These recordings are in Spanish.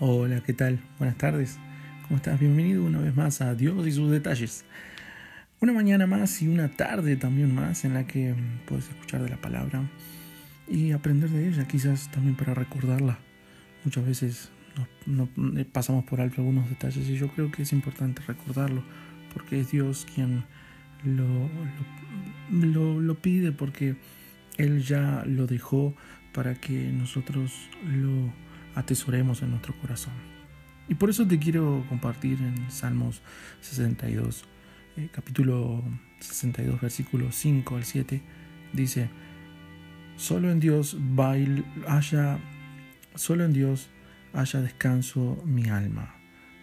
Hola, ¿qué tal? Buenas tardes. ¿Cómo estás? Bienvenido una vez más a Dios y sus detalles. Una mañana más y una tarde también más en la que mm, puedes escuchar de la palabra y aprender de ella, quizás también para recordarla. Muchas veces eh, pasamos por alto algunos detalles y yo creo que es importante recordarlo porque es Dios quien lo pide, porque Él ya lo dejó para que nosotros lo atesoremos en nuestro corazón. Y por eso te quiero compartir en Salmos 62, eh, capítulo 62, versículo 5 al 7, dice, solo en Dios haya, solo en Dios haya descanso mi alma,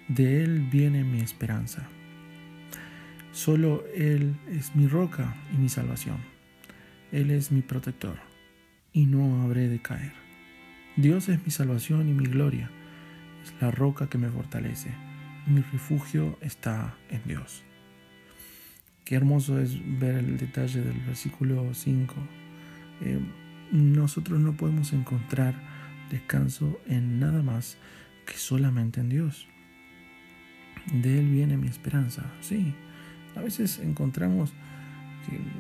de Él viene mi esperanza. Solo Él es mi roca y mi salvación. Él es mi protector y no habré de caer. Dios es mi salvación y mi gloria, es la roca que me fortalece. Mi refugio está en Dios. Qué hermoso es ver el detalle del versículo 5. Eh, nosotros no podemos encontrar descanso en nada más que solamente en Dios. De Él viene mi esperanza. Sí, a veces encontramos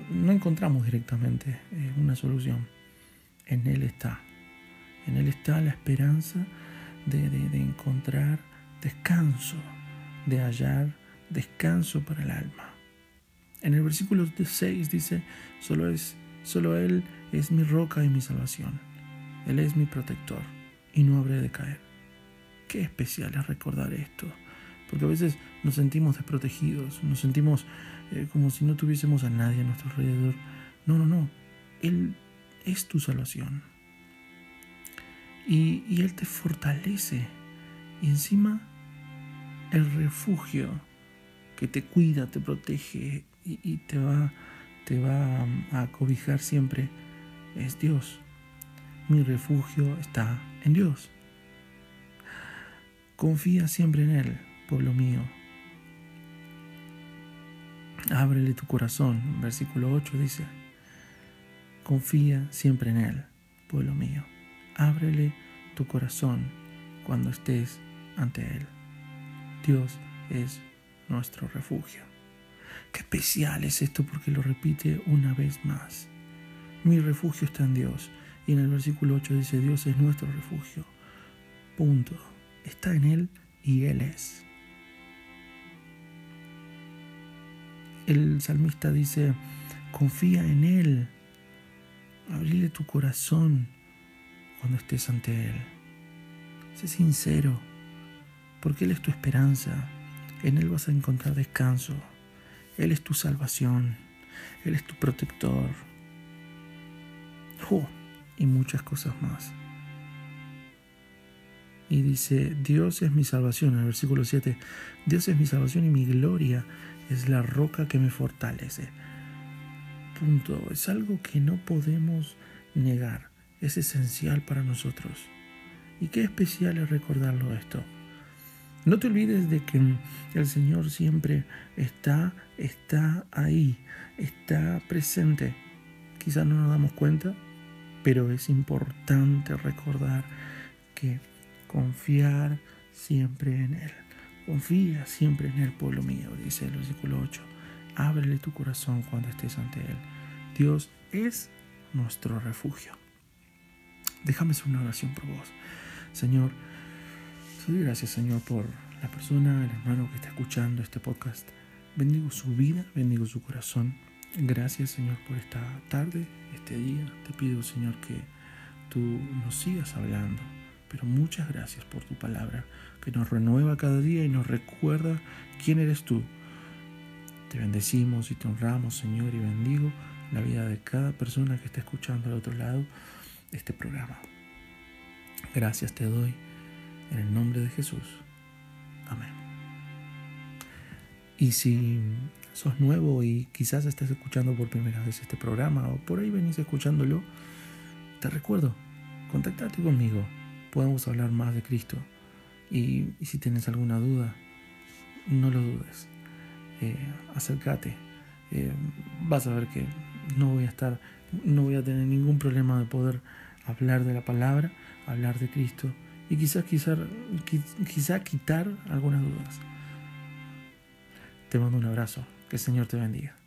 no encontramos directamente eh, una solución. En Él está. En Él está la esperanza de, encontrar descanso, de hallar descanso para el alma. En el versículo 6 dice, solo, es, solo Él es mi roca y mi salvación. Él es mi protector y no habré de caer. Qué especial es recordar esto, porque a veces nos sentimos desprotegidos, nos sentimos eh, como si no tuviésemos a nadie a nuestro alrededor. No, no, no. Él es tu salvación y, Él te fortalece. Y encima el refugio que te cuida, te protege y, te, va, te va a cobijar siempre es Dios. Mi refugio está en Dios. Confía siempre en Él, pueblo mío. Ábrele tu corazón. Versículo 8 dice, confía siempre en Él, pueblo mío. Ábrele tu corazón cuando estés ante Él. Dios es nuestro refugio. Qué especial es esto porque lo repite una vez más. Mi refugio está en Dios. Y en el versículo 8 dice, Dios es nuestro refugio. Punto. Está en Él y Él es. El salmista dice, confía en Él. Abrile tu corazón cuando estés ante Él. Sé sincero, porque Él es tu esperanza. En Él vas a encontrar descanso. Él es tu salvación. Él es tu protector. Oh, y muchas cosas más. Y dice, Dios es mi salvación, en el versículo 7, Dios es mi salvación y mi gloria es la roca que me fortalece. Punto. Es algo que no podemos negar es esencial para nosotros. Y qué especial es recordarlo esto. No te olvides de que el Señor siempre está, está ahí, está presente. Quizás no nos damos cuenta, pero es importante recordar que confiar siempre en Él. Confía siempre en el pueblo mío, dice el versículo 8. Ábrele tu corazón cuando estés ante Él. Dios es nuestro refugio. Déjame hacer una oración por vos. Señor, te gracias, Señor, por la persona, el hermano que está escuchando este podcast. Bendigo su vida, bendigo su corazón. Gracias, Señor, por esta tarde, este día. Te pido, Señor, que tú nos sigas hablando. Pero muchas gracias por tu palabra, que nos renueva cada día y nos recuerda quién eres tú. Te bendecimos y te honramos, Señor, y bendigo la vida de cada persona que está escuchando al otro lado este programa. Gracias te doy en el nombre de Jesús. Amén. Y si sos nuevo y quizás estás escuchando por primera vez este programa o por ahí venís escuchándolo, te recuerdo, contactate conmigo, podemos hablar más de Cristo. Y, si tienes alguna duda, no lo dudes, eh, acércate, eh, vas a ver que no voy a estar no voy a tener ningún problema de poder hablar de la palabra, hablar de Cristo y quizás, quizá, quitar algunas dudas. Te mando un abrazo. Que el Señor te bendiga.